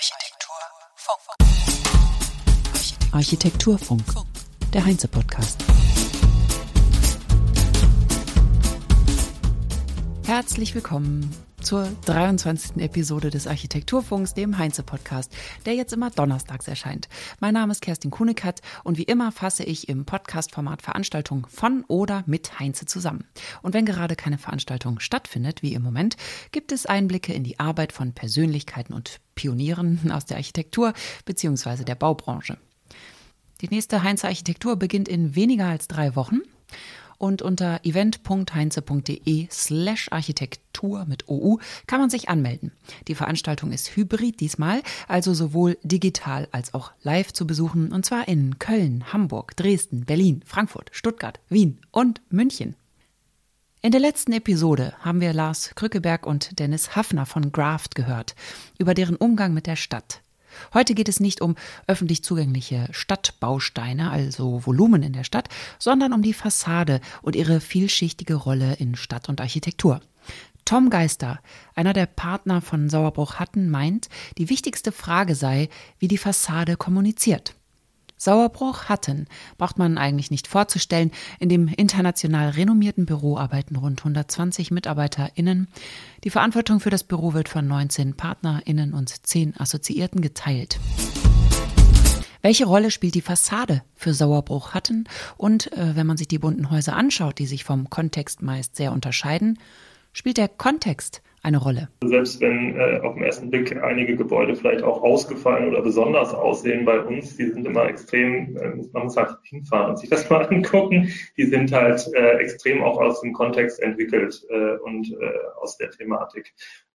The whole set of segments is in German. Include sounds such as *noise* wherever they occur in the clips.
Architekturfunk. Architekturfunk, der Heinze-Podcast. Herzlich willkommen zur 23. Episode des Architekturfunks, dem Heinze-Podcast, der jetzt immer donnerstags erscheint. Mein Name ist Kerstin Kunekat und wie immer fasse ich im Podcast-Format Veranstaltungen von oder mit Heinze zusammen. Und wenn gerade keine Veranstaltung stattfindet, wie im Moment, gibt es Einblicke in die Arbeit von Persönlichkeiten und Pionieren aus der Architektur bzw. der Baubranche. Die nächste Heinze Architektur beginnt in weniger als drei Wochen und unter event.heinze.de slash Architektur mit OU kann man sich anmelden. Die Veranstaltung ist hybrid diesmal, also sowohl digital als auch live zu besuchen und zwar in Köln, Hamburg, Dresden, Berlin, Frankfurt, Stuttgart, Wien und München. In der letzten Episode haben wir Lars Krückeberg und Dennis Hafner von Graft gehört über deren Umgang mit der Stadt. Heute geht es nicht um öffentlich zugängliche Stadtbausteine, also Volumen in der Stadt, sondern um die Fassade und ihre vielschichtige Rolle in Stadt und Architektur. Tom Geister, einer der Partner von Sauerbruch Hatten, meint, die wichtigste Frage sei, wie die Fassade kommuniziert. Sauerbruch Hatten braucht man eigentlich nicht vorzustellen. In dem international renommierten Büro arbeiten rund 120 MitarbeiterInnen. Die Verantwortung für das Büro wird von 19 PartnerInnen und 10 Assoziierten geteilt. Welche Rolle spielt die Fassade für Sauerbruch Hatten? Und äh, wenn man sich die bunten Häuser anschaut, die sich vom Kontext meist sehr unterscheiden, spielt der Kontext eine Rolle. Selbst wenn äh, auf den ersten Blick einige Gebäude vielleicht auch ausgefallen oder besonders aussehen bei uns, die sind immer extrem, äh, man muss halt hinfahren und sich das *laughs* mal angucken, die sind halt äh, extrem auch aus dem Kontext entwickelt äh, und äh, aus der Thematik.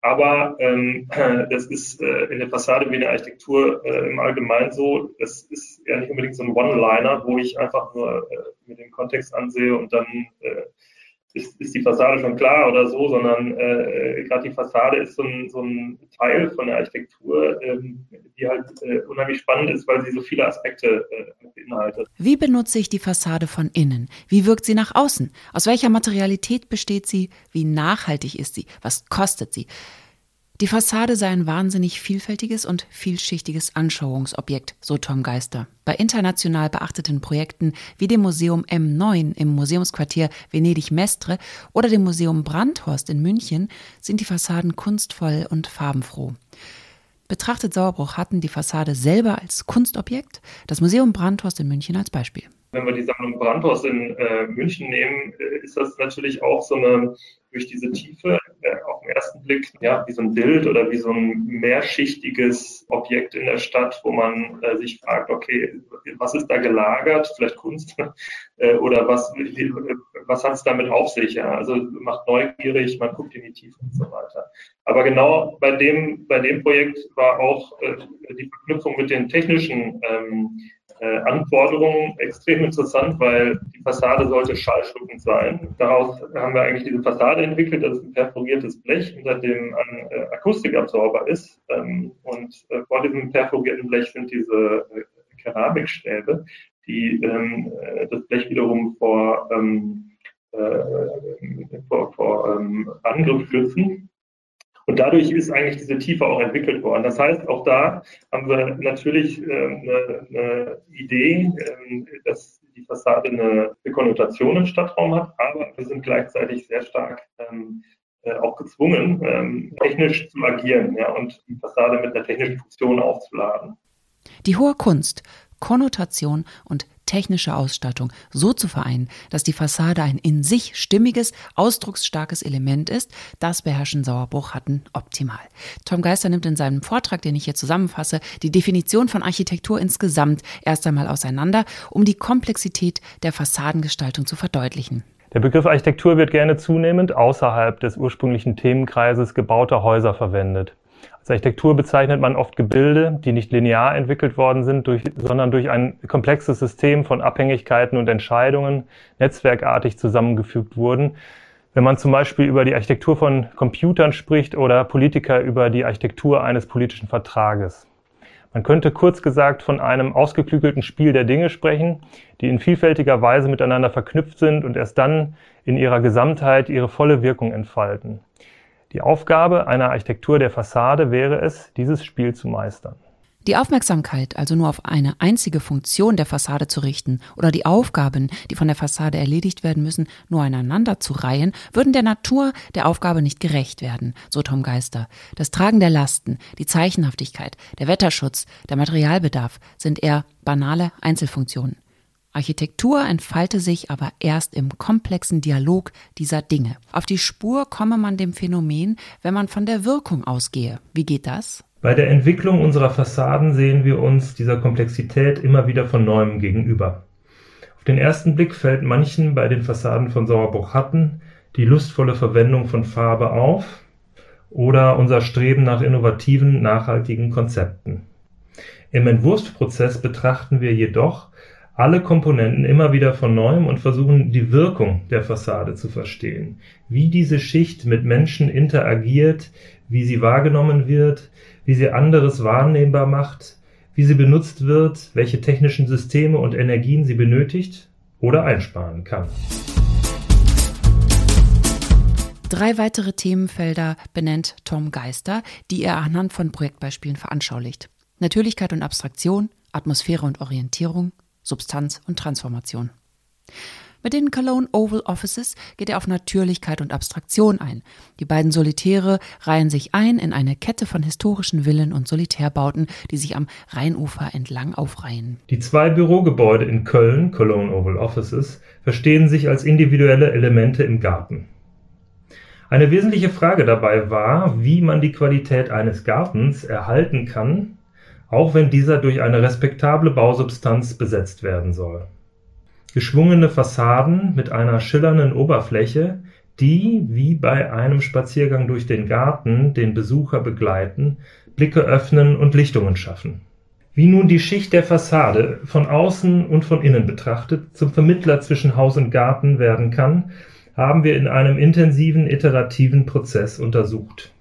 Aber ähm, das ist äh, in der Fassade wie in der Architektur äh, im Allgemeinen so. Das ist ja nicht unbedingt so ein One-Liner, wo ich einfach nur äh, mir den Kontext ansehe und dann äh, ist, ist die Fassade schon klar oder so, sondern äh, gerade die Fassade ist so ein, so ein Teil von der Architektur, ähm, die halt äh, unheimlich spannend ist, weil sie so viele Aspekte äh, beinhaltet. Wie benutze ich die Fassade von innen? Wie wirkt sie nach außen? Aus welcher Materialität besteht sie? Wie nachhaltig ist sie? Was kostet sie? Die Fassade sei ein wahnsinnig vielfältiges und vielschichtiges Anschauungsobjekt, so Tom Geister. Bei international beachteten Projekten wie dem Museum M9 im Museumsquartier Venedig-Mestre oder dem Museum Brandhorst in München sind die Fassaden kunstvoll und farbenfroh. Betrachtet Sauerbruch hatten die Fassade selber als Kunstobjekt, das Museum Brandhorst in München als Beispiel. Wenn wir die Sammlung Brandhorst in äh, München nehmen, äh, ist das natürlich auch so eine, durch diese Tiefe äh, auf den ersten Blick, ja, wie so ein Bild oder wie so ein mehrschichtiges Objekt in der Stadt, wo man äh, sich fragt, okay, was ist da gelagert? Vielleicht Kunst? *laughs* äh, oder was, was hat es damit auf sich? Ja? Also macht neugierig, man guckt in die Tiefe und so weiter. Aber genau bei dem, bei dem Projekt war auch äh, die Verknüpfung mit den technischen ähm, äh, Anforderungen extrem interessant, weil die Fassade sollte schallschluckend sein. Daraus haben wir eigentlich diese Fassade entwickelt, das ist ein perforiertes Blech, unter dem ein äh, Akustikabsorber ist. Ähm, und äh, vor diesem perforierten Blech sind diese äh, Keramikstäbe, die ähm, äh, das Blech wiederum vor, ähm, äh, vor, vor ähm, Angriff schützen. Und dadurch ist eigentlich diese Tiefe auch entwickelt worden. Das heißt, auch da haben wir natürlich äh, eine, Idee, äh, dass die Fassade eine, eine, Konnotation im Stadtraum hat, aber wir sind gleichzeitig sehr stark ähm, äh, auch gezwungen, ähm, technisch zu agieren ja, und die Fassade mit einer technischen Funktion aufzuladen. Die hohe Kunst, Konnotation und technische Ausstattung so zu vereinen, dass die Fassade ein in sich stimmiges, ausdrucksstarkes Element ist, das beherrschen Sauerbruch hatten optimal. Tom Geister nimmt in seinem Vortrag, den ich hier zusammenfasse, die Definition von Architektur insgesamt erst einmal auseinander, um die Komplexität der Fassadengestaltung zu verdeutlichen. Der Begriff Architektur wird gerne zunehmend außerhalb des ursprünglichen Themenkreises gebauter Häuser verwendet. Als Architektur bezeichnet man oft Gebilde, die nicht linear entwickelt worden sind, durch, sondern durch ein komplexes System von Abhängigkeiten und Entscheidungen netzwerkartig zusammengefügt wurden. Wenn man zum Beispiel über die Architektur von Computern spricht oder Politiker über die Architektur eines politischen Vertrages. Man könnte kurz gesagt von einem ausgeklügelten Spiel der Dinge sprechen, die in vielfältiger Weise miteinander verknüpft sind und erst dann in ihrer Gesamtheit ihre volle Wirkung entfalten. Die Aufgabe einer Architektur der Fassade wäre es, dieses Spiel zu meistern. Die Aufmerksamkeit also nur auf eine einzige Funktion der Fassade zu richten oder die Aufgaben, die von der Fassade erledigt werden müssen, nur aneinander zu reihen, würden der Natur der Aufgabe nicht gerecht werden, so Tom Geister. Das Tragen der Lasten, die Zeichenhaftigkeit, der Wetterschutz, der Materialbedarf sind eher banale Einzelfunktionen. Architektur entfalte sich aber erst im komplexen Dialog dieser Dinge. Auf die Spur komme man dem Phänomen, wenn man von der Wirkung ausgehe. Wie geht das? Bei der Entwicklung unserer Fassaden sehen wir uns dieser Komplexität immer wieder von neuem gegenüber. Auf den ersten Blick fällt manchen bei den Fassaden von Sauerbruch-Hatten die lustvolle Verwendung von Farbe auf oder unser Streben nach innovativen, nachhaltigen Konzepten. Im Entwurfsprozess betrachten wir jedoch alle Komponenten immer wieder von neuem und versuchen die Wirkung der Fassade zu verstehen, wie diese Schicht mit Menschen interagiert, wie sie wahrgenommen wird, wie sie anderes wahrnehmbar macht, wie sie benutzt wird, welche technischen Systeme und Energien sie benötigt oder einsparen kann. Drei weitere Themenfelder benennt Tom Geister, die er anhand von Projektbeispielen veranschaulicht. Natürlichkeit und Abstraktion, Atmosphäre und Orientierung, Substanz und Transformation. Mit den Cologne Oval Offices geht er auf Natürlichkeit und Abstraktion ein. Die beiden Solitäre reihen sich ein in eine Kette von historischen Villen und Solitärbauten, die sich am Rheinufer entlang aufreihen. Die zwei Bürogebäude in Köln, Cologne Oval Offices, verstehen sich als individuelle Elemente im Garten. Eine wesentliche Frage dabei war, wie man die Qualität eines Gartens erhalten kann, auch wenn dieser durch eine respektable Bausubstanz besetzt werden soll geschwungene Fassaden mit einer schillernden Oberfläche, die, wie bei einem Spaziergang durch den Garten, den Besucher begleiten, Blicke öffnen und Lichtungen schaffen. Wie nun die Schicht der Fassade von außen und von innen betrachtet zum Vermittler zwischen Haus und Garten werden kann, haben wir in einem intensiven iterativen Prozess untersucht.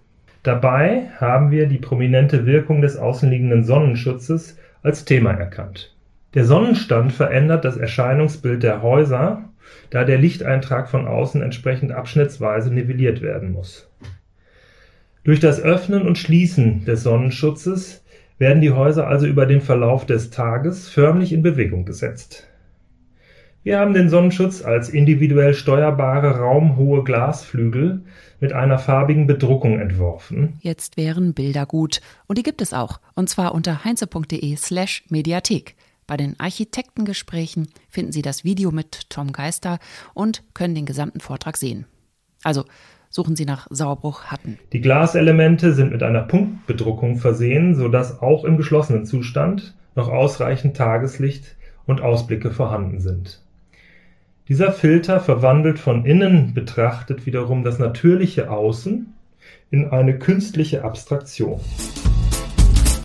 Dabei haben wir die prominente Wirkung des außenliegenden Sonnenschutzes als Thema erkannt der Sonnenstand verändert das Erscheinungsbild der Häuser, da der Lichteintrag von außen entsprechend abschnittsweise nivelliert werden muss. Durch das Öffnen und Schließen des Sonnenschutzes werden die Häuser also über den Verlauf des Tages förmlich in Bewegung gesetzt. Wir haben den Sonnenschutz als individuell steuerbare raumhohe Glasflügel mit einer farbigen Bedruckung entworfen. Jetzt wären Bilder gut. Und die gibt es auch. Und zwar unter heinze.de slash Mediathek. Bei den Architektengesprächen finden Sie das Video mit Tom Geister und können den gesamten Vortrag sehen. Also suchen Sie nach Sauerbruch Hatten. Die Glaselemente sind mit einer Punktbedruckung versehen, sodass auch im geschlossenen Zustand noch ausreichend Tageslicht und Ausblicke vorhanden sind. Dieser Filter verwandelt von innen betrachtet wiederum das natürliche Außen in eine künstliche Abstraktion.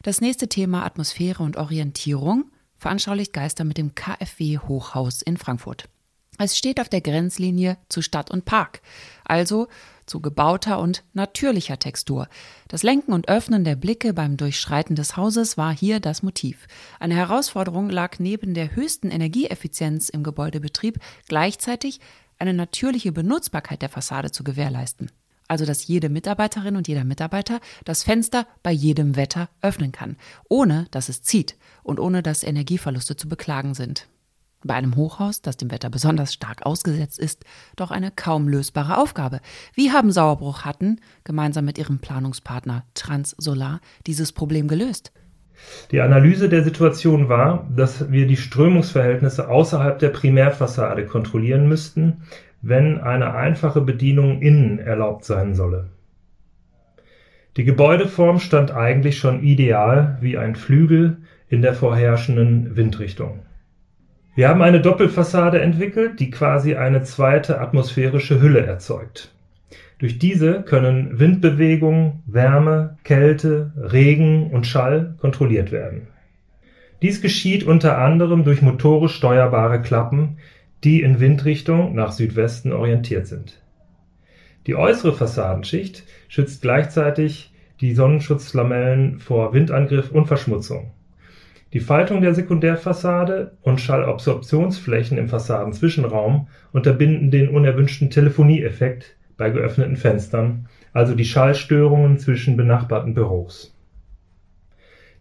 Das nächste Thema Atmosphäre und Orientierung veranschaulicht Geister mit dem KfW Hochhaus in Frankfurt. Es steht auf der Grenzlinie zu Stadt und Park, also zu gebauter und natürlicher Textur. Das Lenken und Öffnen der Blicke beim Durchschreiten des Hauses war hier das Motiv. Eine Herausforderung lag neben der höchsten Energieeffizienz im Gebäudebetrieb gleichzeitig eine natürliche Benutzbarkeit der Fassade zu gewährleisten. Also dass jede Mitarbeiterin und jeder Mitarbeiter das Fenster bei jedem Wetter öffnen kann, ohne dass es zieht und ohne dass Energieverluste zu beklagen sind. Bei einem Hochhaus, das dem Wetter besonders stark ausgesetzt ist, doch eine kaum lösbare Aufgabe. Wie haben Sauerbruch hatten, gemeinsam mit ihrem Planungspartner Transsolar, dieses Problem gelöst? Die Analyse der Situation war, dass wir die Strömungsverhältnisse außerhalb der Primärfassade kontrollieren müssten, wenn eine einfache Bedienung innen erlaubt sein solle. Die Gebäudeform stand eigentlich schon ideal wie ein Flügel in der vorherrschenden Windrichtung. Wir haben eine Doppelfassade entwickelt, die quasi eine zweite atmosphärische Hülle erzeugt. Durch diese können Windbewegung, Wärme, Kälte, Regen und Schall kontrolliert werden. Dies geschieht unter anderem durch motorisch steuerbare Klappen, die in Windrichtung nach Südwesten orientiert sind. Die äußere Fassadenschicht schützt gleichzeitig die Sonnenschutzlamellen vor Windangriff und Verschmutzung. Die Faltung der Sekundärfassade und Schallabsorptionsflächen im Fassadenzwischenraum unterbinden den unerwünschten Telefonieeffekt bei geöffneten Fenstern, also die Schallstörungen zwischen benachbarten Büros.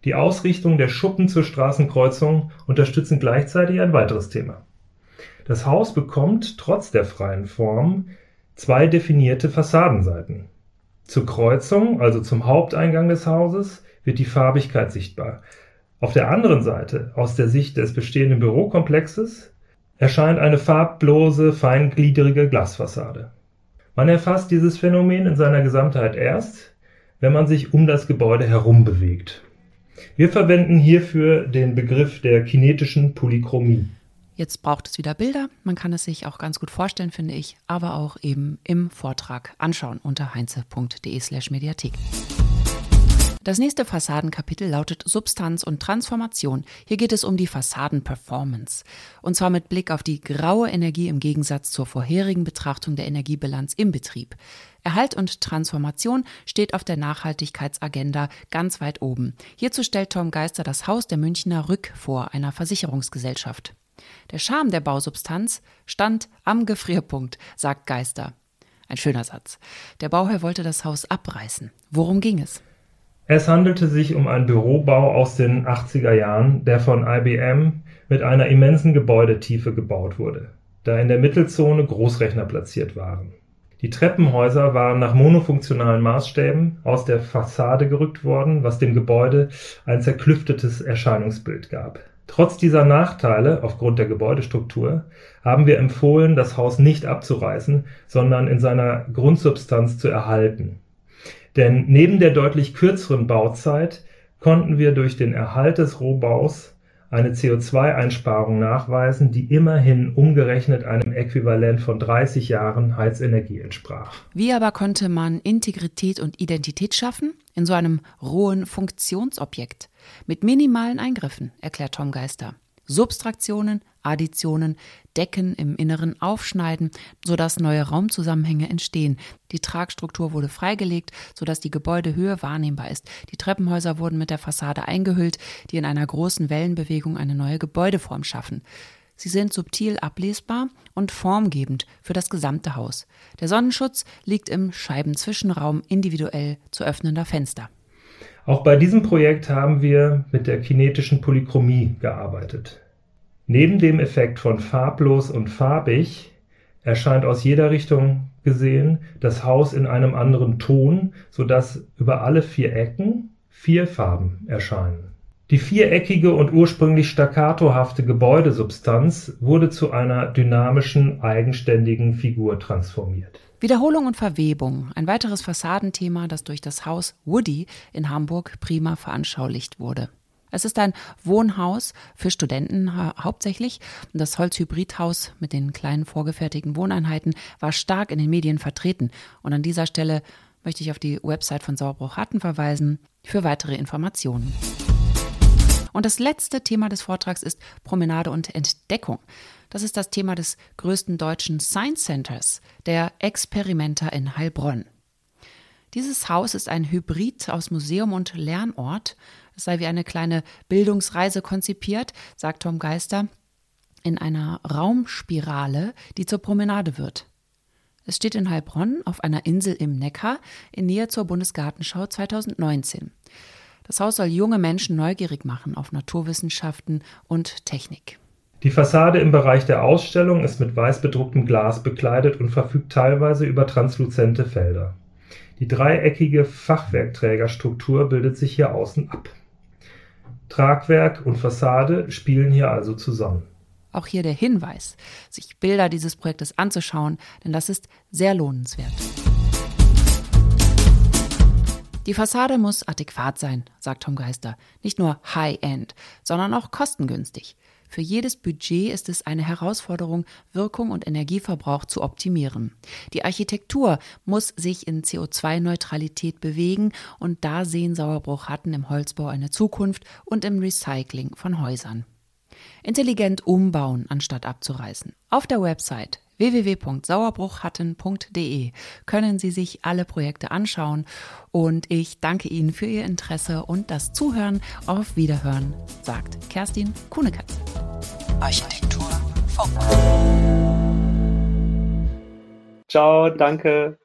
Die Ausrichtung der Schuppen zur Straßenkreuzung unterstützen gleichzeitig ein weiteres Thema. Das Haus bekommt trotz der freien Form zwei definierte Fassadenseiten. Zur Kreuzung, also zum Haupteingang des Hauses, wird die Farbigkeit sichtbar. Auf der anderen Seite, aus der Sicht des bestehenden Bürokomplexes, erscheint eine farblose, feingliedrige Glasfassade. Man erfasst dieses Phänomen in seiner Gesamtheit erst, wenn man sich um das Gebäude herum bewegt. Wir verwenden hierfür den Begriff der kinetischen Polychromie. Jetzt braucht es wieder Bilder. Man kann es sich auch ganz gut vorstellen, finde ich, aber auch eben im Vortrag anschauen unter heinze.de/slash Mediathek. Das nächste Fassadenkapitel lautet Substanz und Transformation. Hier geht es um die Fassadenperformance. Und zwar mit Blick auf die graue Energie im Gegensatz zur vorherigen Betrachtung der Energiebilanz im Betrieb. Erhalt und Transformation steht auf der Nachhaltigkeitsagenda ganz weit oben. Hierzu stellt Tom Geister das Haus der Münchner Rück vor, einer Versicherungsgesellschaft. Der Charme der Bausubstanz stand am Gefrierpunkt, sagt Geister. Ein schöner Satz. Der Bauherr wollte das Haus abreißen. Worum ging es? Es handelte sich um einen Bürobau aus den 80er Jahren, der von IBM mit einer immensen Gebäudetiefe gebaut wurde, da in der Mittelzone Großrechner platziert waren. Die Treppenhäuser waren nach monofunktionalen Maßstäben aus der Fassade gerückt worden, was dem Gebäude ein zerklüftetes Erscheinungsbild gab. Trotz dieser Nachteile aufgrund der Gebäudestruktur haben wir empfohlen, das Haus nicht abzureißen, sondern in seiner Grundsubstanz zu erhalten denn neben der deutlich kürzeren Bauzeit konnten wir durch den Erhalt des Rohbaus eine CO2-Einsparung nachweisen, die immerhin umgerechnet einem Äquivalent von 30 Jahren Heizenergie entsprach. Wie aber konnte man Integrität und Identität schaffen? In so einem rohen Funktionsobjekt. Mit minimalen Eingriffen, erklärt Tom Geister. Substraktionen, Additionen, Decken im Inneren aufschneiden, sodass neue Raumzusammenhänge entstehen. Die Tragstruktur wurde freigelegt, sodass die Gebäudehöhe wahrnehmbar ist. Die Treppenhäuser wurden mit der Fassade eingehüllt, die in einer großen Wellenbewegung eine neue Gebäudeform schaffen. Sie sind subtil ablesbar und formgebend für das gesamte Haus. Der Sonnenschutz liegt im Scheibenzwischenraum individuell zu öffnender Fenster. Auch bei diesem Projekt haben wir mit der kinetischen Polychromie gearbeitet. Neben dem Effekt von farblos und farbig erscheint aus jeder Richtung gesehen das Haus in einem anderen Ton, sodass über alle vier Ecken vier Farben erscheinen. Die viereckige und ursprünglich staccatohafte Gebäudesubstanz wurde zu einer dynamischen, eigenständigen Figur transformiert. Wiederholung und Verwebung, ein weiteres Fassadenthema, das durch das Haus Woody in Hamburg prima veranschaulicht wurde. Es ist ein Wohnhaus für Studenten hauptsächlich. Das Holzhybridhaus mit den kleinen vorgefertigten Wohneinheiten war stark in den Medien vertreten. Und an dieser Stelle möchte ich auf die Website von Sauerbruch-Hatten verweisen für weitere Informationen. Und das letzte Thema des Vortrags ist Promenade und Entdeckung. Das ist das Thema des größten deutschen Science Centers, der Experimenta in Heilbronn. Dieses Haus ist ein Hybrid aus Museum und Lernort. Es sei wie eine kleine Bildungsreise konzipiert, sagt Tom Geister, in einer Raumspirale, die zur Promenade wird. Es steht in Heilbronn auf einer Insel im Neckar in Nähe zur Bundesgartenschau 2019. Das Haus soll junge Menschen neugierig machen auf Naturwissenschaften und Technik. Die Fassade im Bereich der Ausstellung ist mit weiß bedrucktem Glas bekleidet und verfügt teilweise über transluzente Felder. Die dreieckige Fachwerkträgerstruktur bildet sich hier außen ab. Tragwerk und Fassade spielen hier also zusammen. Auch hier der Hinweis, sich Bilder dieses Projektes anzuschauen, denn das ist sehr lohnenswert. Die Fassade muss adäquat sein, sagt Tom Geister. Nicht nur High-End, sondern auch kostengünstig. Für jedes Budget ist es eine Herausforderung, Wirkung und Energieverbrauch zu optimieren. Die Architektur muss sich in CO2-Neutralität bewegen und da sehen Sauerbruch Hatten im Holzbau eine Zukunft und im Recycling von Häusern. Intelligent umbauen, anstatt abzureißen. Auf der Website www.sauerbruchhatten.de können Sie sich alle Projekte anschauen und ich danke Ihnen für Ihr Interesse und das Zuhören. Auf Wiederhören, sagt Kerstin Kunekatz. Architektur Funk. Ciao, danke.